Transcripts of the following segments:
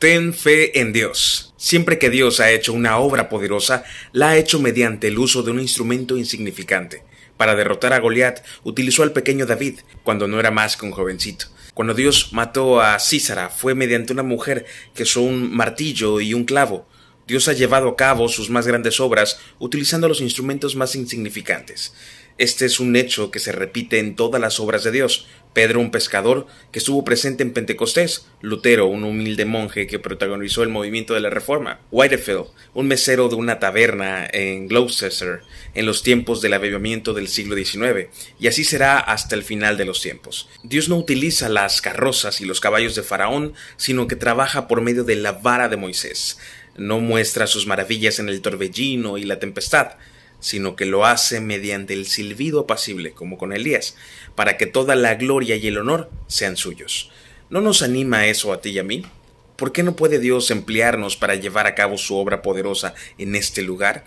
Ten fe en Dios. Siempre que Dios ha hecho una obra poderosa, la ha hecho mediante el uso de un instrumento insignificante. Para derrotar a Goliat, utilizó al pequeño David, cuando no era más que un jovencito. Cuando Dios mató a Císara, fue mediante una mujer que usó un martillo y un clavo. Dios ha llevado a cabo sus más grandes obras utilizando los instrumentos más insignificantes. Este es un hecho que se repite en todas las obras de Dios. Pedro, un pescador que estuvo presente en Pentecostés, Lutero, un humilde monje que protagonizó el movimiento de la Reforma, Whitefield, un mesero de una taberna en Gloucester en los tiempos del avivamiento del siglo XIX, y así será hasta el final de los tiempos. Dios no utiliza las carrozas y los caballos de Faraón, sino que trabaja por medio de la vara de Moisés. No muestra sus maravillas en el torbellino y la tempestad, sino que lo hace mediante el silbido apacible, como con Elías, para que toda la gloria y el honor sean suyos. ¿No nos anima eso a ti y a mí? ¿Por qué no puede Dios emplearnos para llevar a cabo su obra poderosa en este lugar?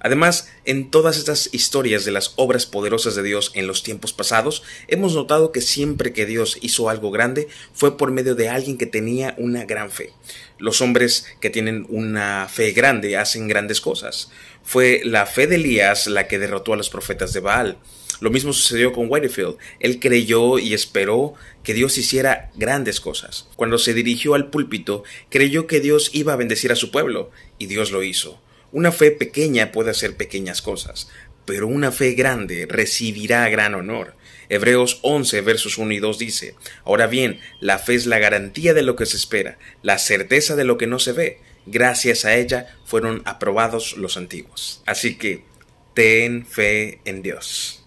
Además, en todas estas historias de las obras poderosas de Dios en los tiempos pasados, hemos notado que siempre que Dios hizo algo grande fue por medio de alguien que tenía una gran fe. Los hombres que tienen una fe grande hacen grandes cosas. Fue la fe de Elías la que derrotó a los profetas de Baal. Lo mismo sucedió con Whitefield. Él creyó y esperó que Dios hiciera grandes cosas. Cuando se dirigió al púlpito, creyó que Dios iba a bendecir a su pueblo, y Dios lo hizo. Una fe pequeña puede hacer pequeñas cosas, pero una fe grande recibirá gran honor. Hebreos 11 versos 1 y 2 dice, Ahora bien, la fe es la garantía de lo que se espera, la certeza de lo que no se ve. Gracias a ella fueron aprobados los antiguos. Así que, ten fe en Dios.